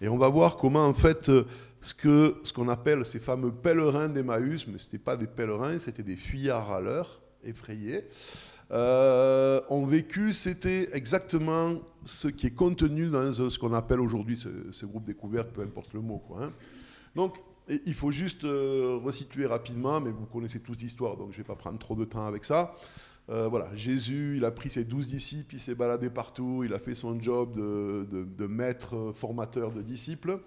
Et on va voir comment, en fait, ce qu'on ce qu'on appelle ces fameux pèlerins d'Emmaüs, mais ce n'étaient pas des pèlerins, c'était des fuyards à l'heure, effrayés, euh, ont vécu, c'était exactement ce qui est contenu dans ce qu'on appelle aujourd'hui ce, groupe découverte, peu importe le mot. Hein. Donc, il faut juste euh, resituer rapidement, mais vous connaissez toute l'histoire, donc je ne vais pas prendre trop de temps avec ça. Euh, voilà, Jésus, il a pris ses douze disciples, il s'est baladé partout, il a fait son job de, maître formateur de disciples.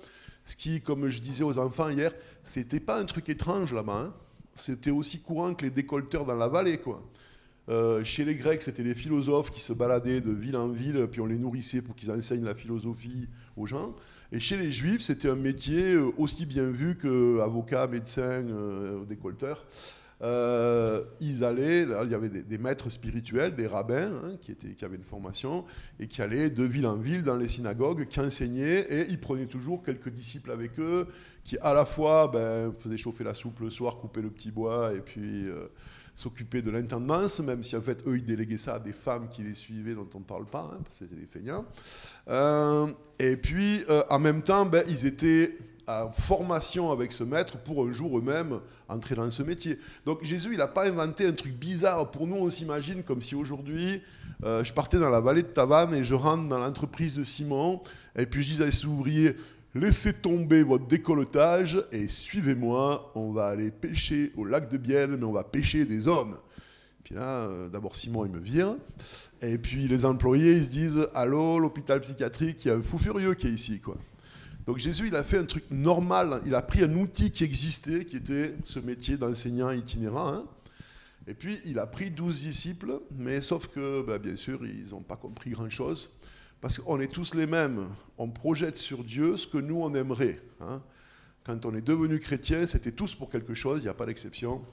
Ce qui, comme je disais aux enfants hier, c'était pas un truc étrange là-bas. Hein. C'était aussi courant que les décolteurs dans la vallée. Euh, chez les Grecs, c'était des philosophes qui se baladaient de ville en ville, puis on les nourrissait pour qu'ils enseignent la philosophie aux gens. Et chez les Juifs, c'était un métier euh, aussi bien vu qu'avocat, médecin, euh, décolteur. Euh, ils allaient, il y avait des, maîtres spirituels, des rabbins hein, qui, avaient une formation et qui allaient de ville en ville dans les synagogues, qui enseignaient et ils prenaient toujours quelques disciples avec eux qui à la fois ben, faisaient chauffer la soupe le soir, couper le petit bois et puis s'occuper de l'intendance, même si en fait eux ils déléguaient ça à des femmes qui les suivaient dont on ne parle pas, hein, parce que c'était des feignants. Euh, et puis euh, en même temps, ben, ils étaient en formation avec ce maître pour un jour eux-mêmes entrer dans ce métier. Donc Jésus, il n'a pas inventé un truc bizarre. Pour nous, on s'imagine comme si aujourd'hui, euh, je partais dans la vallée de Tavannes et je rentre dans l'entreprise de Simon, et puis je dis à ces ouvriers, Laissez tomber votre décolletage et suivez-moi. On va aller pêcher au lac de Bienne, mais on va pêcher des hommes. Puis là, euh, d'abord Simon, il me vire. Et puis les employés, ils se disent Allô, l'hôpital psychiatrique, il y a un fou furieux qui est ici. Quoi. Donc Jésus, il a fait un truc normal. Il a pris un outil qui existait, qui était ce métier d'enseignant itinérant. Hein. Et puis, il a pris douze disciples, mais sauf que, bah, bien sûr, ils n'ont pas compris grand-chose. Parce qu'on est tous les mêmes. On projette sur Dieu ce que nous, on aimerait. Hein. Quand on est devenu chrétien, c'était tous pour quelque chose, il n'y a pas d'exception.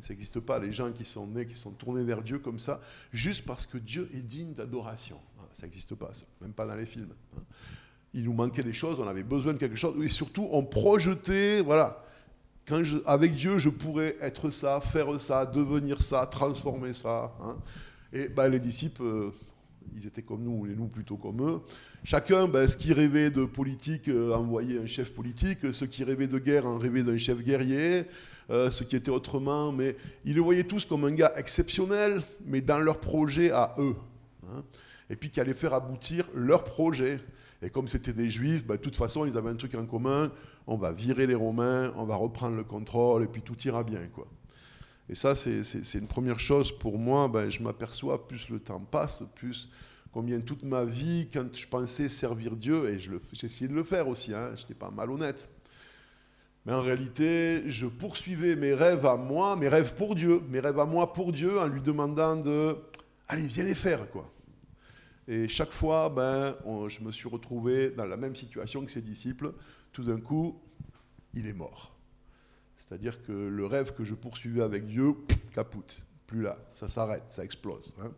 Ça n'existe pas, les gens qui sont nés, qui sont tournés vers Dieu comme ça, juste parce que Dieu est digne d'adoration. Hein. Ça n'existe pas, même pas dans les films. Hein. Il nous manquait des choses, on avait besoin de quelque chose, et surtout on projetait, voilà, avec Dieu, je pourrais être ça, faire ça, devenir ça, transformer ça. Et ben, les disciples, euh, ils étaient comme nous, et nous plutôt comme eux. Chacun, ben, ce qui rêvait de politique, euh, envoyait un chef politique, ceux qui rêvaient de guerre, en rêvaient d'un chef guerrier, euh, ceux qui étaient autrement, mais ils le voyaient tous comme un gars exceptionnel, mais dans leur projet à eux. Hein. Et puis qui allait faire aboutir leur projet. Et comme c'était des juifs, ben, de toute façon, ils avaient un truc en commun, on va virer les Romains, on va reprendre le contrôle, et puis tout ira bien. quoi. Et ça, c'est une première chose pour moi. Ben, je m'aperçois, plus le temps passe, plus combien toute ma vie, quand je pensais servir Dieu, et j'ai essayé de le faire aussi, hein, je n'étais pas malhonnête. Mais en réalité, je poursuivais mes rêves à moi, mes rêves pour Dieu, mes rêves à moi pour Dieu, en lui demandant de, allez, viens les faire, quoi. Et chaque fois, ben, je me suis retrouvé dans la même situation que ses disciples. Tout d'un coup, il est mort. C'est-à-dire que le rêve que je poursuivais avec Dieu, capoute, plus là, ça s'arrête, ça explose. Hein.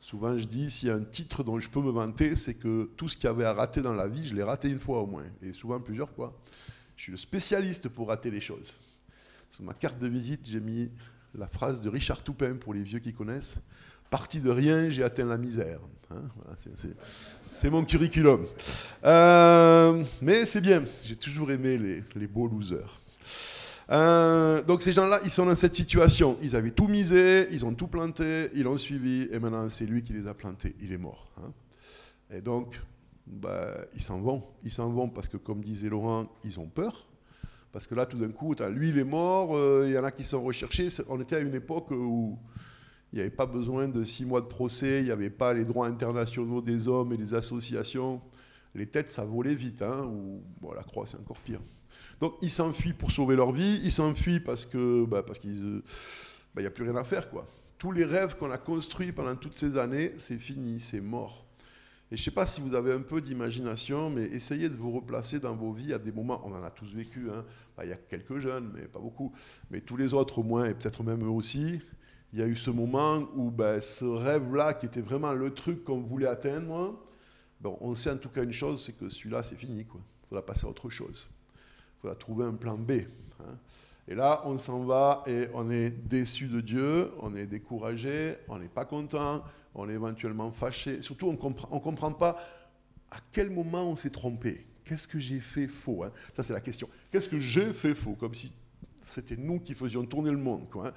Souvent, je dis, s'il y a un titre dont je peux me vanter, c'est que tout ce qu'il y avait à rater dans la vie, je l'ai raté une fois au moins, et souvent plusieurs fois. Je suis le spécialiste pour rater les choses. Sur ma carte de visite, j'ai mis la phrase de Richard Toupin, pour les vieux qui connaissent. Parti de rien, j'ai atteint la misère. Hein. c'est mon curriculum. Euh, mais c'est bien, j'ai toujours aimé les, les beaux losers. Euh, donc ces gens-là, ils sont dans cette situation. Ils avaient tout misé, ils ont tout planté, ils l'ont suivi, et maintenant c'est lui qui les a plantés. Il est mort. Hein. Et donc, bah, ils s'en vont. Ils s'en vont parce que, comme disait Laurent, ils ont peur. Parce que là, tout d'un coup, lui, il est mort, euh, il y en a qui sont recherchés. On était à une époque où il n'y avait pas besoin de six mois de procès, il n'y avait pas les droits internationaux des hommes et des associations. Les têtes, ça volait vite. Hein, ou, la croix, c'est encore pire. Donc ils s'enfuient pour sauver leur vie, ils s'enfuient parce que bah, parce qu'il n'y bah, a plus rien à faire. quoi. Tous les rêves qu'on a construits pendant toutes ces années, c'est fini, c'est mort. Et je ne sais pas si vous avez un peu d'imagination, mais essayez de vous replacer dans vos vies à des moments, on en a tous vécu, hein. bah, il y a quelques jeunes, mais pas beaucoup, mais tous les autres au moins, et peut-être même eux aussi, il y a eu ce moment où ce rêve-là, qui était vraiment le truc qu'on voulait atteindre, bon, on sait en tout cas une chose, c'est que celui-là, c'est fini. Il faudra passer à autre chose. Il faudra trouver un plan B. Hein. Et là, on s'en va et on est déçu de Dieu, on est découragé, on n'est pas content, on est éventuellement fâché. Surtout, on ne comprend, pas à quel moment on s'est trompé Qu'est-ce que j'ai fait faux hein Ça, c'est la question. Qu'est-ce que j'ai fait faux? Comme si c'était nous qui faisions tourner le monde. Hein.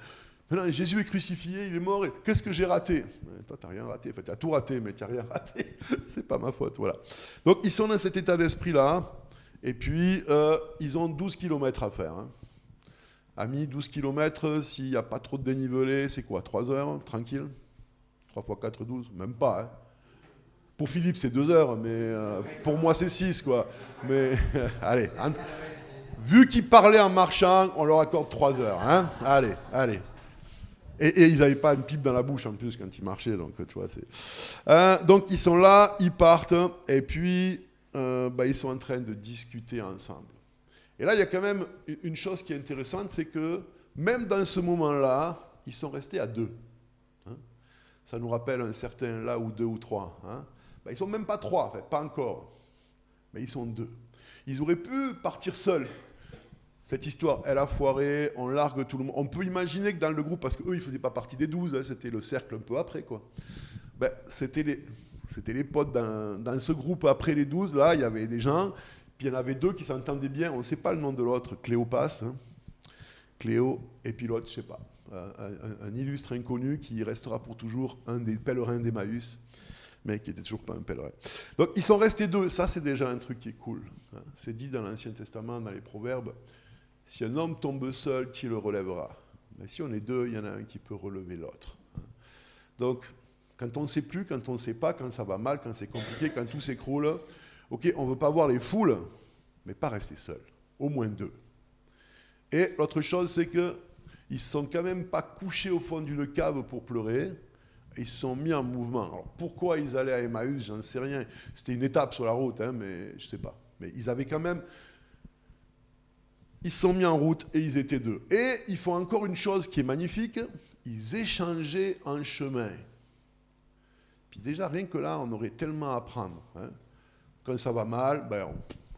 Maintenant, Jésus est crucifié, il est mort, qu'est-ce que j'ai raté? Toi, tu n'as rien raté. Enfin, tu as tout raté, mais tu n'as rien raté. c'est pas ma faute. Donc, ils sont dans cet état d'esprit-là, et puis, euh, ils ont 12 km à faire. Hein. Amis, 12 km, s'il n'y a pas trop de dénivelé, c'est quoi 3 heures Tranquille? 3 x 4, 12 Même pas. Hein. Pour Philippe, c'est 2 heures, mais euh, pour moi, c'est 6, quoi. Mais allez, vu qu'ils parlaient en marchant, on leur accorde 3 heures. Hein allez, allez. Et, ils n'avaient pas une pipe dans la bouche en plus quand ils marchaient, donc tu vois, c'est. Euh, donc ils sont là, ils partent, et puis euh, bah, ils sont en train de discuter ensemble. Et là, il y a quand même une chose qui est intéressante, c'est que même dans ce moment-là, ils sont restés à deux. Hein. Ça nous rappelle un certain là ou deux ou trois. Hein. Bah, ils sont même pas trois, en fait, pas encore. Mais ils sont deux. Ils auraient pu partir seuls. Cette histoire, elle a foiré, on largue tout le monde. On peut imaginer que dans le groupe, parce qu'eux, ils ne faisaient pas partie des douze, hein, c'était le cercle un peu après, quoi. Ben, c'était les, potes dans, ce groupe après les douze, là, il y avait des gens puis il y en avait deux qui s'entendaient bien, on ne sait pas le nom de l'autre, Cléopas, hein. Cléo, et puis l'autre, je ne sais pas, un, illustre inconnu qui restera pour toujours un des pèlerins d'Emmaüs, mais qui n'était toujours pas un pèlerin. Donc ils sont restés deux, ça c'est déjà un truc qui est cool. Hein. C'est dit dans l'Ancien Testament, dans les Proverbes, si un homme tombe seul, qui le relèvera? Mais si on est deux, il y en a un qui peut relever l'autre. Hein. Donc quand on ne sait plus, quand on ne sait pas, quand ça va mal, quand c'est compliqué, quand tout s'écroule, Ok, on ne veut pas voir les foules, mais pas rester seul. Au moins deux. Et l'autre chose, c'est qu'ils ne sont quand même pas couchés au fond d'une cave pour pleurer. Ils se sont mis en mouvement. Alors pourquoi ils allaient à Emmaüs, j'en sais rien. C'était une étape sur la route, hein, mais je ne sais pas. Mais ils avaient quand même. Ils sont mis en route et ils étaient deux. Et ils font encore une chose qui est magnifique ils échangeaient en chemin. Puis déjà, rien que là, on aurait tellement à apprendre. Hein. Quand ça va mal, ben,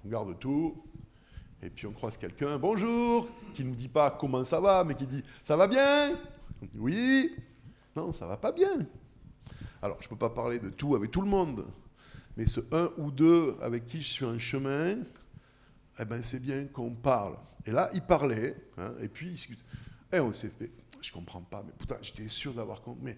on, garde tout. Et puis on croise quelqu'un, bonjour, qui ne nous dit pas comment ça va, mais qui dit ça va bien? On dit oui. Non, ça va pas bien. Alors je ne peux pas parler de tout avec tout le monde, mais ce un ou deux avec qui je suis en chemin, eh ben, c'est bien qu'on parle. Et là, il parlait, hein, et puis il, et on s'est fait je comprends pas, mais putain, j'étais sûr d'avoir compris. Mais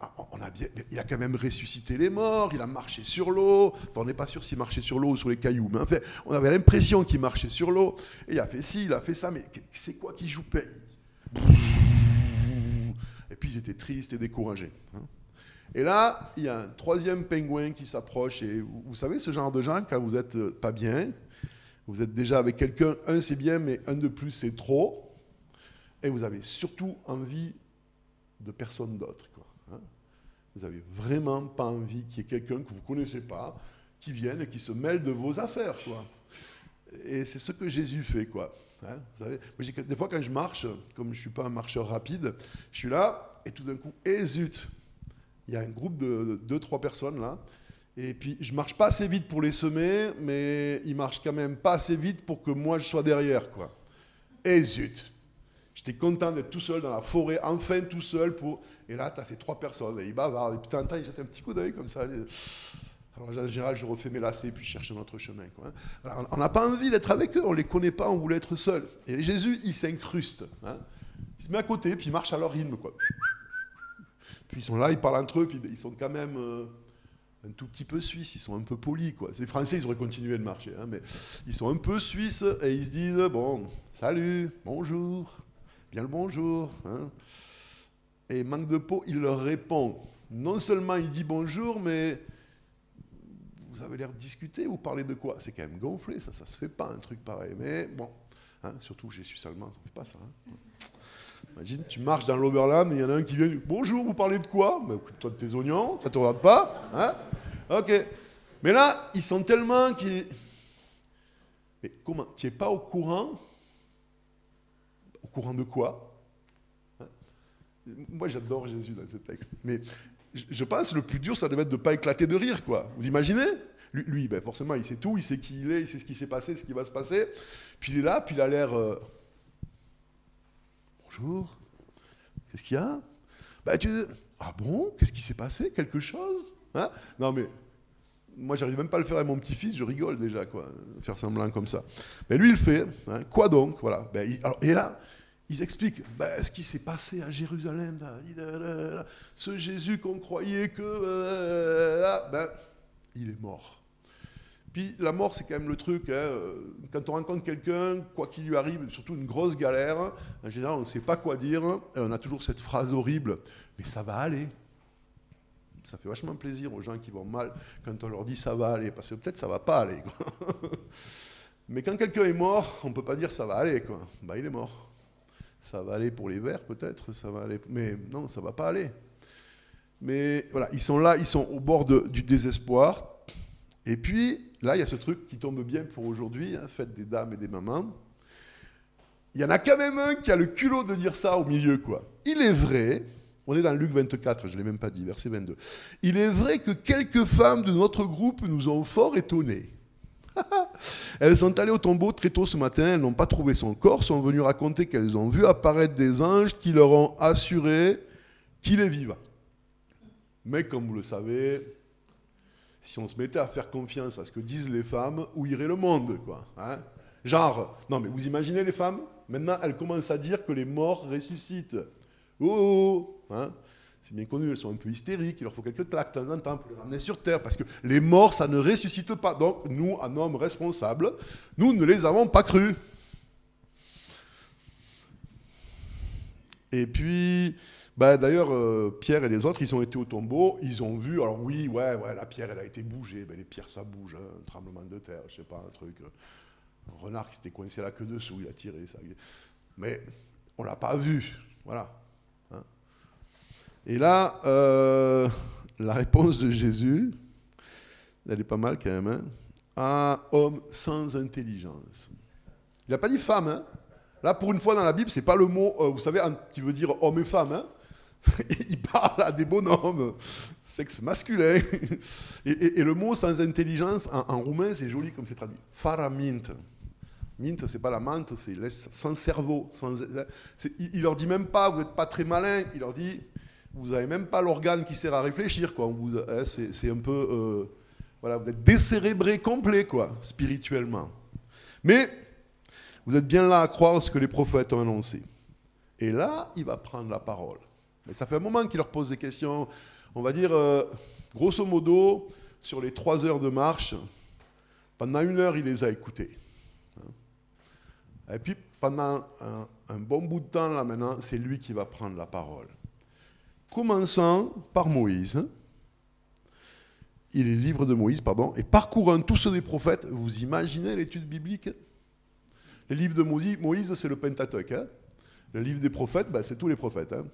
ah, on a bien, il a quand même ressuscité les morts, il a marché sur l'eau. on n'est pas sûr s'il marchait sur l'eau ou sur les cailloux, mais en fait, on avait l'impression qu'il marchait sur l'eau. Et il a fait ci, il a fait ça, mais c'est quoi qui joue paye Et puis ils étaient tristes et découragés. Hein. Et là, il y a un troisième pingouin qui s'approche. Et vous, savez, ce genre de gens, quand vous n'êtes euh, pas bien, vous êtes déjà avec quelqu'un, un c'est bien, mais un de plus c'est trop et vous avez surtout envie de personne d'autre. Hein. vous n'avez vraiment pas envie qu'il y ait quelqu'un que vous ne connaissez pas qui vienne et qui se mêle de vos affaires. Et c'est ce que Jésus fait. Hein. des fois, quand je marche, comme je ne suis pas un marcheur rapide, je suis là et tout d'un coup, et il y a un groupe de deux, trois personnes là. Et puis, je marche pas assez vite pour les semer, mais ils marchent quand même pas assez vite pour que moi je sois derrière, quoi. Et zut, J'étais content d'être tout seul dans la forêt, enfin tout seul. Pour... Et là, tu as ces trois personnes, et ils bavardent, et temps, ils jettent un petit coup d'œil comme ça. Alors, en général, je refais mes lacets, puis je cherche un autre chemin. Quoi. on n'a pas envie d'être avec eux, on les connaît pas, on voulait être seul. Et Jésus, il s'incruste. Hein. Il se met à côté, puis il marche à leur rythme. Quoi. Puis ils sont là, ils parlent entre eux, puis ils sont quand même euh, un tout petit peu suisses, ils sont un peu polis. Quoi. Les Français, ils auraient continué de marcher, hein, mais ils sont un peu suisses, et ils se disent, bon, salut, bonjour bien le bonjour. Hein. Et manque de peau, il leur répond. Non seulement il dit bonjour, mais vous avez l'air de discuter, vous parlez de quoi? C'est quand même gonflé, ça, ça se fait pas un truc pareil. Mais bon, hein, surtout j'ai su allemand, ça ne fait pas ça. Imagine, tu marches dans l'Oberland et il y en a un qui vient, bonjour, vous parlez de quoi? Ben, Toi de tes oignons, ça te regarde pas hein? Ok. Mais là, ils sont tellement qui. Mais comment Tu n'es pas au courant? Courant de quoi? Hein? Moi, j'adore Jésus dans ce texte. Mais je pense que le plus dur, ça devait être de ne pas éclater de rire, quoi. Vous imaginez? Lui, ben forcément, il sait tout, il sait qui il est, il sait ce qui s'est passé, ce qui va se passer. Puis il est là, puis il a l'air... Euh, Bonjour, qu'est-ce qu'il y a ben, tu... Ah bon Qu'est-ce qui s'est passé Quelque chose hein Non mais, moi, j'arrive même pas à le faire avec mon petit-fils, je rigole déjà, quoi, faire semblant comme ça. Mais lui, il le fait. Hein. Quoi donc Voilà. Ben, et là, ils expliquent ben, ce qui s'est passé à Jérusalem. ce Jésus qu'on croyait que. Euh, ben, il est mort. Puis la mort, c'est quand même le truc. Hein, quand on rencontre quelqu'un, quoi qu'il lui arrive, surtout une grosse galère, en général, on ne sait pas quoi dire. on a toujours cette phrase horrible mais ça va aller. Ça fait vachement plaisir aux gens qui vont mal quand on leur dit ça va aller, parce que peut-être ça va pas aller. Mais quand quelqu'un est mort, on ne peut pas dire ça va aller. Bah, il est mort. Ça va aller pour les verts peut-être, ça va aller. Mais non, ça va pas aller. Mais voilà, ils sont là, ils sont au bord du désespoir. Et puis, là, il y a ce truc qui tombe bien pour aujourd'hui, hein, fête des dames et des mamans. Il y en a quand même un qui a le culot de dire ça au milieu, quoi. Il est vrai on est dans Luc 24, je ne l'ai même pas dit, verset 22. Il est vrai que quelques femmes de notre groupe nous ont fort étonnés. elles sont allées au tombeau très tôt ce matin, elles n'ont pas trouvé son corps, sont venues raconter qu'elles ont vu apparaître des anges qui leur ont assuré qu'il est vivant. Mais comme vous le savez, si on se mettait à faire confiance à ce que disent les femmes, où irait le monde hein? Genre, non mais vous imaginez les femmes? Maintenant, elles commencent à dire que les morts ressuscitent. Oh, oh, oh hein? C'est bien connu, elles sont un peu hystériques, il leur faut quelques claques de temps en temps pour les ramener sur Terre, parce que les morts, ça ne ressuscite pas. Donc, nous, un homme responsable, nous ne les avons pas crus. Et puis, bah, d'ailleurs, euh, Pierre et les autres, ils ont été au tombeau, ils ont vu, alors oui, ouais, ouais, la pierre, elle a été bougée, ben, les pierres, ça bouge, hein, un tremblement de terre, je sais pas, un truc. Euh, un renard qui s'était coincé là que dessous, il a tiré ça. Mais on l'a pas vu, voilà. Et là, euh, la réponse de Jésus, elle est pas mal quand même. Hein un homme sans intelligence. Il n'a pas dit femme. Hein là, pour une fois dans la Bible, c'est pas le mot, vous savez, qui veut dire homme et femme. Hein il parle à des bonhommes, sexe masculin. Et, le mot sans intelligence, en, roumain, c'est joli comme c'est traduit. Faramint. Mint, c'est pas la menthe, c'est sans cerveau. Sans, il, leur dit même pas, vous n'êtes pas très malin. Il leur dit, vous n'avez même pas l'organe qui sert à réfléchir, quoi. Hein, c'est un peu, euh, voilà, vous êtes décérébré complet, quoi, spirituellement. Mais vous êtes bien là à croire ce que les prophètes ont annoncé. Et là, il va prendre la parole. Mais ça fait un moment qu'il leur pose des questions. On va dire, euh, grosso modo, sur les trois heures de marche, pendant une heure, il les a écoutés. Et puis, pendant un, bon bout de temps, là maintenant, c'est lui qui va prendre la parole commençant par Moïse. Il est livre de Moïse, pardon, et parcourant tous ceux des prophètes. Vous imaginez l'étude biblique? Les livres de Moïse, c'est le Pentateuque. Hein. le livre des prophètes, ben, c'est tous les prophètes. Hein.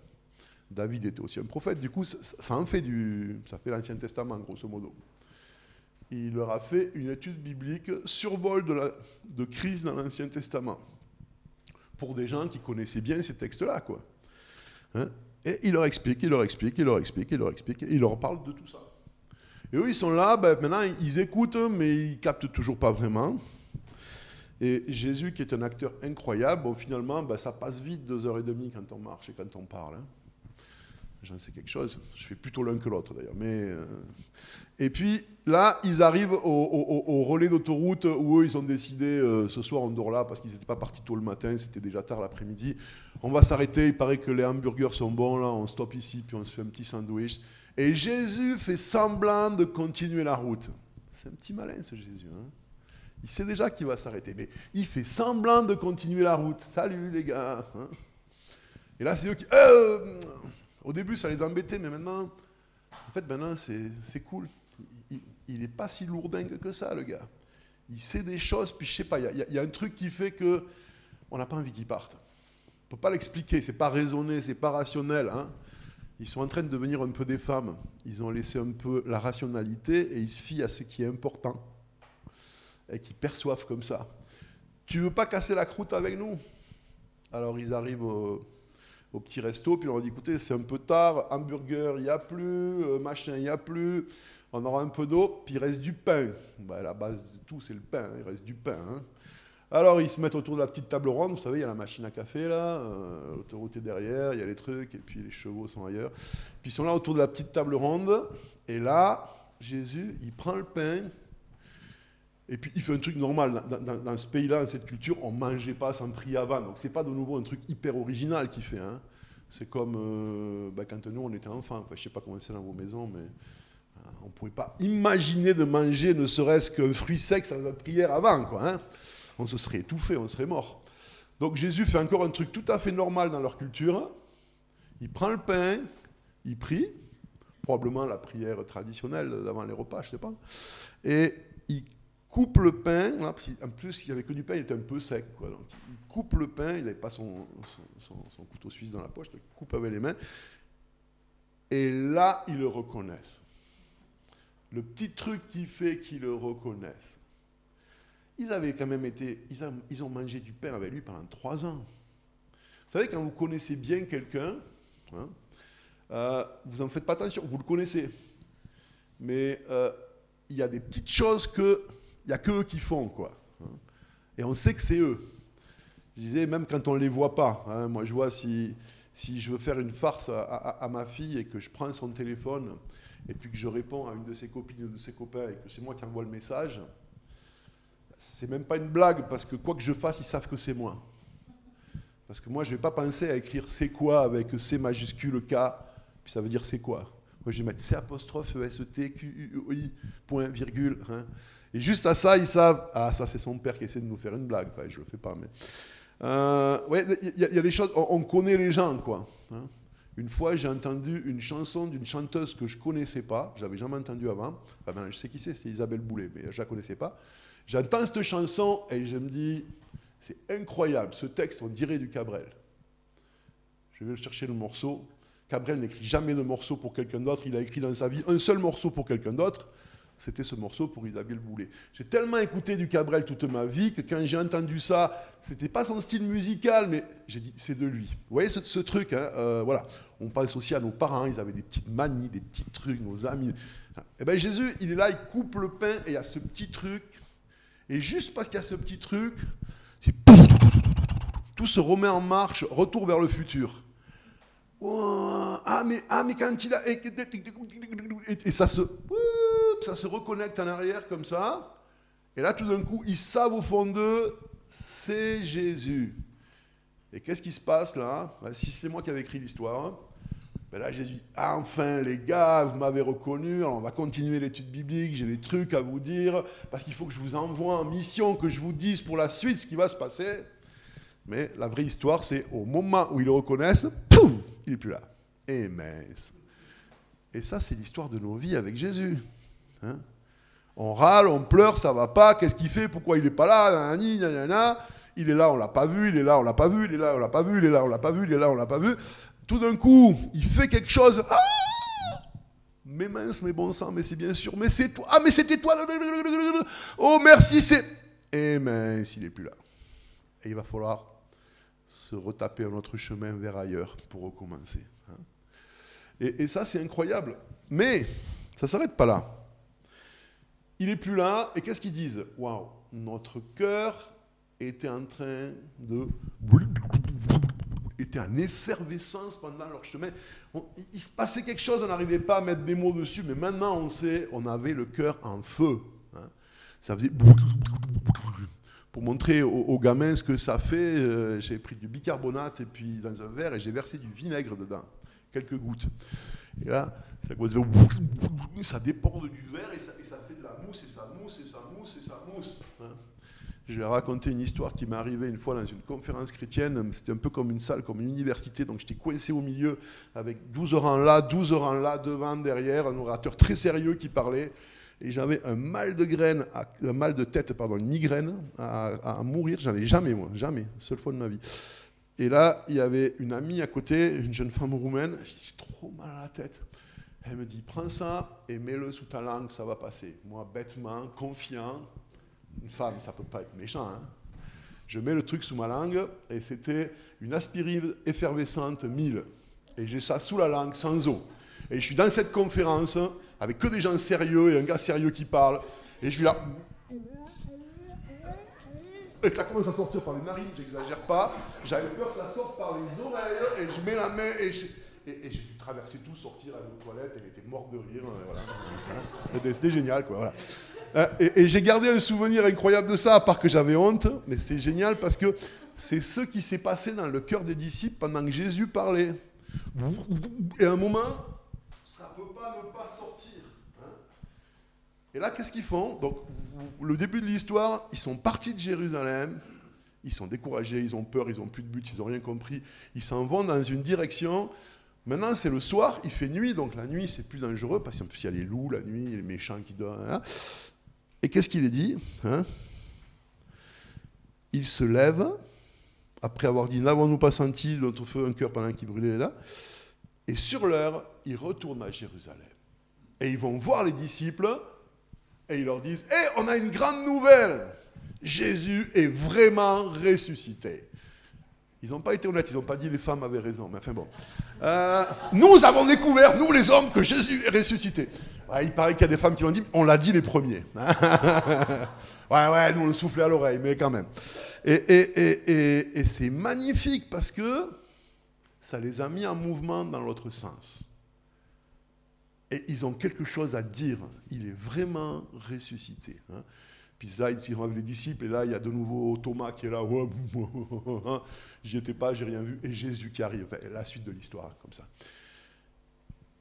David était aussi un prophète, du coup, ça, en fait du, ça fait l'Ancien Testament, grosso modo. Il leur a fait une étude biblique survol de, la, de crise dans l'Ancien Testament, pour des gens qui connaissaient bien ces textes-là, quoi. Hein? Et il leur explique, il leur explique, il leur explique, il leur explique, il leur parle de tout ça. Et eux, ils sont là, ben, maintenant, ils écoutent, mais ils captent toujours pas vraiment. Et Jésus, qui est un acteur incroyable, bon, finalement, ben, ça passe vite deux heures et demie quand on marche et quand on parle. Hein. J'en sais quelque chose. Je fais plutôt l'un que l'autre d'ailleurs. Mais euh, Et puis là, ils arrivent au, relais d'autoroute où eux, ils ont décidé, euh, ce soir on dort là parce qu'ils n'étaient pas partis tôt le matin, c'était déjà tard l'après-midi. On va s'arrêter, il paraît que les hamburgers sont bons, là on stoppe ici, puis on se fait un petit sandwich. Et Jésus fait semblant de continuer la route. C'est un petit malin ce Jésus. Hein il sait déjà qu'il va s'arrêter, mais il fait semblant de continuer la route. Salut les gars. Hein et là, c'est eux qui... Euh, au début, ça les embêtait, mais maintenant, en fait, maintenant, c'est cool. Il n'est pas si lourdingue que ça, le gars. Il sait des choses, puis je sais pas, il y, a un truc qui fait que on n'a pas envie qu'il parte. On peut pas l'expliquer, c'est pas raisonné, c'est pas rationnel. Hein. Ils sont en train de devenir un peu des femmes. Ils ont laissé un peu la rationalité et ils se fient à ce qui est important et qui perçoivent comme ça. Tu veux pas casser la croûte avec nous? Alors ils arrivent au, au petit resto, puis on dit écoutez, c'est un peu tard, hamburger, il n'y a plus, euh, machin, il n'y a plus, on aura un peu d'eau, puis il reste du pain. Bah, la base de tout, c'est le pain, il reste du pain. Hein. Alors ils se mettent autour de la petite table ronde, vous savez, il y a la machine à café là, euh, l'autoroute est derrière, il y a les trucs, et puis les chevaux sont ailleurs. Puis ils sont là autour de la petite table ronde, et là, Jésus, il prend le pain, et puis il fait un truc normal. Dans, ce pays-là, dans cette culture, on ne mangeait pas sans prier avant. Donc c'est pas de nouveau un truc hyper original qu'il fait. Hein. C'est comme euh, bah, quand nous, on était enfants. Enfin, je ne sais pas comment c'est dans vos maisons, mais euh, on ne pouvait pas imaginer de manger ne serait-ce qu'un fruit sec sans la prière avant. Quoi, hein. On se serait étouffé, on serait mort. Donc Jésus fait encore un truc tout à fait normal dans leur culture. Il prend le pain, il prie, probablement la prière traditionnelle d'avant les repas, je ne sais pas, et il coupe le pain, en plus il n'y avait que du pain, il était un peu sec, il coupe le pain, il n'avait pas son, couteau suisse dans la poche, il coupe avec les mains, et là ils le reconnaissent. Le petit truc qui fait qu'ils le reconnaissent. Ils avaient quand même été, ils, ils ont mangé du pain avec lui pendant trois ans. Vous savez, quand vous connaissez bien quelqu'un, hein, euh, vous n'en faites pas attention, vous le connaissez. Mais euh, il y a des petites choses que il n'y a qu'eux qui font, quoi. Et on sait que c'est eux. Je disais, même quand on ne les voit pas. Hein, moi, je vois si, si je veux faire une farce à, ma fille et que je prends son téléphone et puis que je réponds à une de ses copines ou de ses copains et que c'est moi qui envoie le message, c'est même pas une blague parce que quoi que je fasse, ils savent que c'est moi. Parce que moi, je ne vais pas penser à écrire c'est quoi avec C majuscule K, puis ça veut dire c'est quoi. Moi, je vais mettre C apostrophe E S T Q U I point virgule. Hein. Et juste à ça, ils savent, ah, ça c'est son père qui essaie de nous faire une blague. Enfin, je le fais pas, mais. Euh, il y, a des choses, on, connaît les gens, quoi. Hein. Une fois, j'ai entendu une chanson d'une chanteuse que je connaissais pas, j'avais jamais entendu avant. Enfin, je sais qui c'est, c'est Isabelle Boulet, mais je la connaissais pas. J'entends cette chanson et je me dis, c'est incroyable, ce texte, on dirait du Cabrel. Je vais chercher le morceau. Cabrel n'écrit jamais de morceau pour quelqu'un d'autre, il a écrit dans sa vie un seul morceau pour quelqu'un d'autre c'était ce morceau pour Isabelle Boulet. J'ai tellement écouté du Cabrel toute ma vie que quand j'ai entendu ça, c'était pas son style musical, mais j'ai dit c'est de lui. Vous voyez ce, truc, hein, euh, voilà. On pense aussi à nos parents, ils avaient des petites manies, des petits trucs, nos amis. Et eh bien Jésus, il est là, il coupe le pain et il y a ce petit truc. Et juste parce qu'il y a ce petit truc, tout se remet en marche, retour vers le futur. ah, mais, ah, mais quand il a. Et, ça se ça se reconnecte en arrière comme ça. Et là, tout d'un coup, ils savent au fond d'eux, c'est Jésus. Et qu'est-ce qui se passe là? Ben, Si c'est moi qui avais écrit l'histoire, ben là Jésus dit, enfin les gars, vous m'avez reconnu, alors on va continuer l'étude biblique, j'ai des trucs à vous dire, parce qu'il faut que je vous envoie en mission, que je vous dise pour la suite ce qui va se passer. Mais la vraie histoire, c'est au moment où ils le reconnaissent, pouf, il n'est plus là. Et mince. Et ça, c'est l'histoire de nos vies avec Jésus. Hein. on râle, on pleure, ça va pas, qu'est-ce qu'il fait, pourquoi il n'est pas là, il est là, on l'a pas vu, il est là, on l'a pas vu, il est là, on l'a pas vu, il est là, on l'a pas vu, il est là, on l'a pas vu. Tout d'un coup, il fait quelque chose. Ah mais mince, mais bon sang, mais c'est bien sûr, mais c'est toi. Ah, mais c'était toi. Oh, merci, c'est. Et mince, il n'est plus là. Et il va falloir se retaper un autre chemin vers ailleurs pour recommencer. Hein. Et, et ça, c'est incroyable. Mais ça ne s'arrête pas là. Il n'est plus là, et qu'est-ce qu'ils disent Waouh, notre cœur était en train de. était en effervescence pendant leur chemin. il se passait quelque chose, on n'arrivait pas à mettre des mots dessus, mais maintenant on sait, on avait le cœur en feu. Hein. Ça faisait. Pour montrer aux, gamins ce que ça fait, euh, j'ai pris du bicarbonate et puis dans un verre et j'ai versé du vinaigre dedans, quelques gouttes. Et là, ça, ça du verre et ça, de la et ça mousse et ça mousse et ça mousse. Je vais raconter une histoire qui m'est arrivée une fois dans une conférence chrétienne. C'était un peu comme une salle, comme une université. Donc j'étais coincé au milieu avec 12 rangs là, 12 rangs là, devant, derrière, un orateur très sérieux qui parlait. Et j'avais un mal de graine, un mal de tête, pardon, une migraine à, à mourir. J'en ai jamais, moi, jamais, seule fois de ma vie. Et là, il y avait une amie à côté, une jeune femme roumaine. J'ai trop mal à la tête. Elle me dit, prends ça et mets-le sous ta langue, ça va passer. Moi, bêtement, confiant, une femme, ça peut pas être méchant. Hein. je mets le truc sous ma langue et c'était une aspirine effervescente 1000. Et j'ai ça sous la langue, sans eau. Et je suis dans cette conférence avec que des gens sérieux et un gars sérieux qui parle. Et je suis là. Et ça commence à sortir par les narines, j'exagère pas. J'avais peur que ça sorte par les oreilles et je mets la main et je Et, j'ai dû traverser tout, sortir à une toilette, elle était morte de rire. Voilà. C'était génial, quoi. Voilà. Euh, et, j'ai gardé un souvenir incroyable de ça, à part que j'avais honte, mais c'est génial parce que c'est ce qui s'est passé dans le cœur des disciples pendant que Jésus parlait. Et à un moment, ça ne peut pas ne pas sortir. Hein. Et là, qu'est-ce qu'ils font? Donc, le début de l'histoire, ils sont partis de Jérusalem, ils sont découragés, ils ont peur, ils n'ont plus de but, ils n'ont rien compris, ils s'en vont dans une direction. Maintenant, c'est le soir, il fait nuit, donc la nuit, c'est plus dangereux, parce qu'en plus, il y a les loups la nuit, les méchants qui dorment. Hein. Et qu'est-ce qu'il est dit hein? Il se lève, après avoir dit N'avons-nous pas senti notre feu un cœur pendant qu'il brûlait là? Et sur l'heure, il retourne à Jérusalem. Et ils vont voir les disciples et ils leur disent Hé, on a une grande nouvelle Jésus est vraiment ressuscité. Ils n'ont pas été honnêtes, ils n'ont pas dit les femmes avaient raison, mais enfin bon. Euh, nous avons découvert, nous les hommes, que Jésus est ressuscité. il paraît qu'il y a des femmes qui l'ont dit, on l'a dit les premiers. ouais, ouais, nous on le soufflait à l'oreille, mais quand même. Et, c'est magnifique parce que ça les a mis en mouvement dans l'autre sens. Et ils ont quelque chose à dire. Il est vraiment ressuscité. Hein. Puis là, ils avec les disciples, et là, il y a de nouveau Thomas qui est là. J'y étais pas, j'ai rien vu. Et Jésus qui arrive. la suite de l'histoire, comme ça.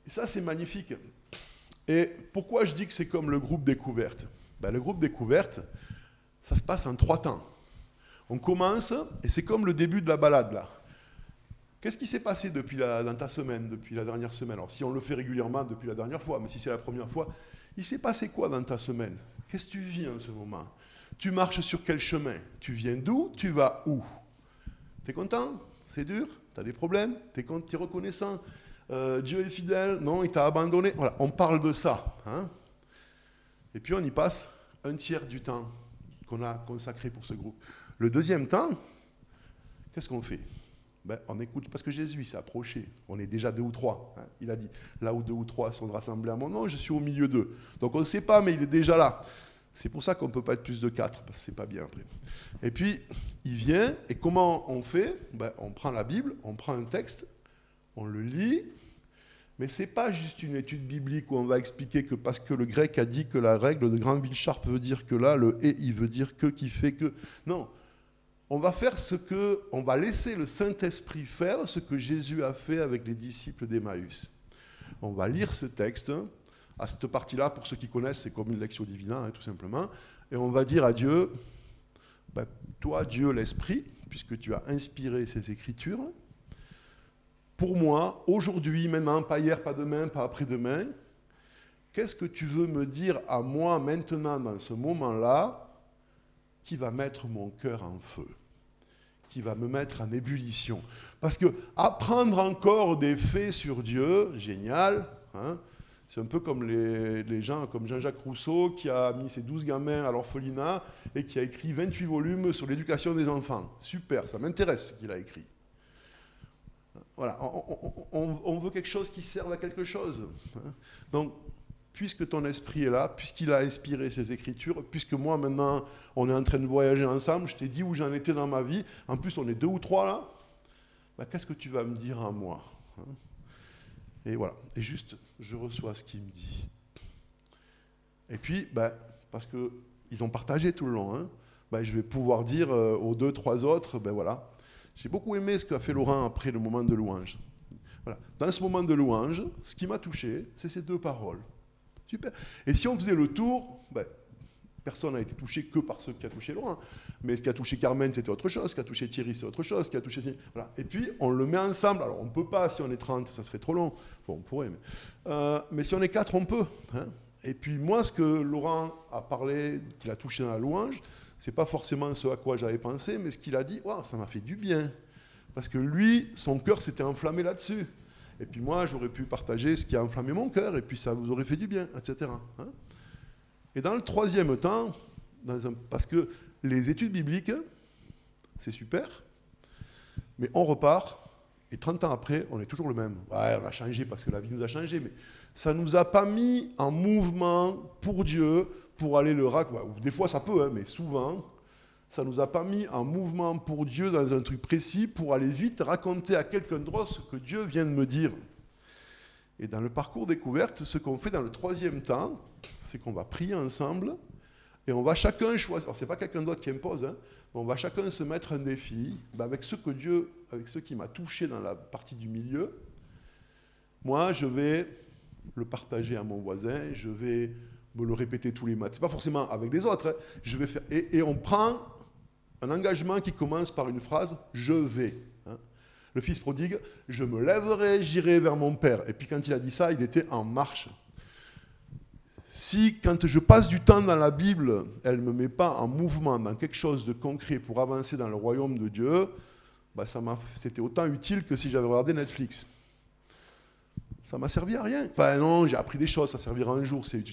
Et ça, c'est magnifique. Et pourquoi je dis que c'est comme le groupe découverte? Ben, Le groupe découverte, ça se passe en trois temps. On commence, et c'est comme le début de la balade, là. Qu'est-ce qui s'est passé dans ta semaine, depuis la dernière semaine? Alors, si on le fait régulièrement depuis la dernière fois, mais si c'est la première fois, il s'est passé quoi dans ta semaine? Qu'est-ce que tu vis en ce moment? Tu marches sur quel chemin? Tu viens d'où? Tu vas où? Tu es content? C'est dur? Tu as des problèmes? Tu es, reconnaissant? Euh, Dieu est fidèle? Non, il t'a abandonné? Voilà, on parle de ça. Hein. Et puis on y passe un tiers du temps qu'on a consacré pour ce groupe. Le deuxième temps, qu'est-ce qu'on fait? Ben, on écoute, parce que Jésus s'est approché. On est déjà deux ou trois. Hein. Il a dit, là où deux ou trois sont rassemblés à mon nom, je suis au milieu d'eux. Donc on ne sait pas, mais il est déjà là. C'est pour ça qu'on ne peut pas être plus de quatre, parce que c'est pas bien après. Et puis, il vient, et comment on fait? Ben, On prend la Bible, on prend un texte, on le lit, mais ce n'est pas juste une étude biblique où on va expliquer que parce que le grec a dit que la règle de Granville Sharp veut dire que là, le et, il veut dire que, qui fait que. Non, on va faire ce que, on va laisser le Saint-Esprit faire ce que Jésus a fait avec les disciples d'Emmaüs. On va lire ce texte. À cette partie-là, pour ceux qui connaissent, c'est comme une lecture divine, hein, tout simplement. Et on va dire à Dieu, ben, toi, Dieu, l'Esprit, puisque tu as inspiré ces Écritures, pour moi, aujourd'hui, maintenant, pas hier, pas demain, pas après-demain, qu'est-ce que tu veux me dire à moi maintenant, dans ce moment-là, qui va mettre mon cœur en feu? Qui va me mettre en ébullition. Parce que apprendre encore des faits sur Dieu, génial. Hein, c'est un peu comme les, gens, comme Jean-Jacques Rousseau, qui a mis ses 12 gamins à l'orphelinat et qui a écrit 28 volumes sur l'éducation des enfants. Super, ça m'intéresse ce qu'il a écrit. Voilà, on, veut quelque chose qui serve à quelque chose. Hein. Donc, puisque ton esprit est là, puisqu'il a inspiré ces écritures, puisque moi maintenant on est en train de voyager ensemble, je t'ai dit où j'en étais dans ma vie, en plus on est deux ou trois là, bah, qu'est-ce que tu vas me dire à moi hein? Et voilà, et juste je reçois ce qu'il me dit. Et puis, bah, parce qu'ils ont partagé tout le long, hein, bah, je vais pouvoir dire euh, aux deux, trois autres, ben voilà, j'ai beaucoup aimé ce qu'a fait Laurent après le moment de louange. Dans ce moment de louange, ce qui m'a touché, c'est ces deux paroles. Super. Et si on faisait le tour, ben, personne n'a été touché que par ce qui a touché Laurent. Mais ce qui a touché Carmen, c'était autre chose. Ce qui a touché Thierry, c'est autre chose. Ce qui a touché. Voilà. Et puis, on le met ensemble. Alors, on ne peut pas, si on est 30, ça serait trop long. Bon, on pourrait. Mais, euh, si on est 4, on peut. Hein. Et puis, moi, ce que Laurent a parlé, qu'il a touché dans la louange, c'est pas forcément ce à quoi j'avais pensé, mais ce qu'il a dit, ça m'a fait du bien. Parce que lui, son cœur s'était enflammé là-dessus. Et puis moi, j'aurais pu partager ce qui a enflammé mon cœur, et puis ça vous aurait fait du bien, etc. Hein. et dans le troisième temps, parce que les études bibliques, c'est super, mais on repart, et 30 ans après, on est toujours le même. Ouais, on a changé parce que la vie nous a changé, mais ça ne nous a pas mis en mouvement pour Dieu, pour aller le raconter. Des fois, ça peut, hein, mais souvent, ça nous a pas mis en mouvement pour Dieu dans un truc précis pour aller vite raconter à quelqu'un d'autre ce que Dieu vient de me dire. Et dans le parcours découverte, ce qu'on fait dans le troisième temps, c'est qu'on va prier ensemble et on va chacun choisir. Alors, c'est pas quelqu'un d'autre qui impose, hein, mais on va chacun se mettre un défi ben, avec ce que Dieu, avec ce qui m'a touché dans la partie du milieu. Moi, je vais le partager à mon voisin, je vais me le répéter tous les matins. C'est pas forcément avec les autres. Hein. Je vais faire et, on prend un engagement qui commence par une phrase je vais le fils prodigue, je me lèverai, j'irai vers mon père. Et puis quand il a dit ça, il était en marche. Si quand je passe du temps dans la Bible, elle ne me met pas en mouvement dans quelque chose de concret pour avancer dans le royaume de Dieu, bah c'était autant utile que si j'avais regardé Netflix. Ça m'a servi à rien. Enfin non, j'ai appris des choses, ça servira un jour, c'est,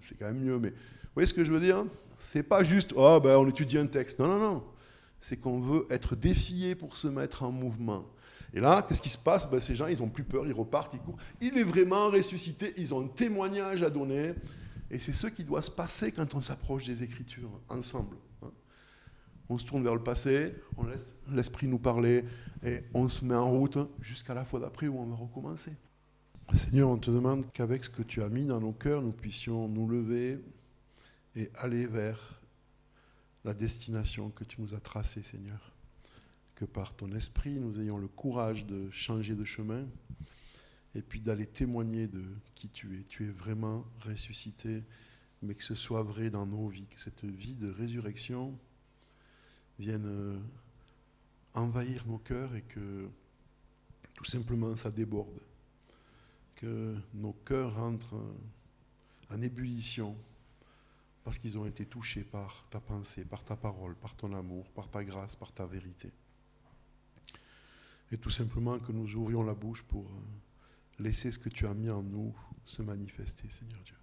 c'est quand même mieux. Mais vous voyez ce que je veux dire C'est pas juste, oh ben on étudie un texte. Non, non, non. C'est qu'on veut être défié pour se mettre en mouvement. Et là, qu'est-ce qui se passe? Ben, Ces gens, ils n'ont plus peur, ils repartent, ils courent. Il est vraiment ressuscité, ils ont un témoignage à donner. Et c'est ce qui doit se passer quand on s'approche des Écritures, ensemble. Hein. On se tourne vers le passé, on laisse l'Esprit nous parler, et on se met en route jusqu'à la fois d'après où on va recommencer. Seigneur, on te demande qu'avec ce que tu as mis dans nos cœurs, nous puissions nous lever et aller vers la destination que tu nous as tracée, Seigneur. Que par ton esprit, nous ayons le courage de changer de chemin et puis d'aller témoigner de qui tu es. Tu es vraiment ressuscité, mais que ce soit vrai dans nos vies, que cette vie de résurrection vienne euh, envahir nos cœurs et que tout simplement ça déborde, que nos cœurs rentrent en ébullition parce qu'ils ont été touchés par ta pensée, par ta parole, par ton amour, par ta grâce, par ta vérité et tout simplement que nous ouvrions la bouche pour euh, laisser ce que tu as mis en nous se manifester, Seigneur Dieu.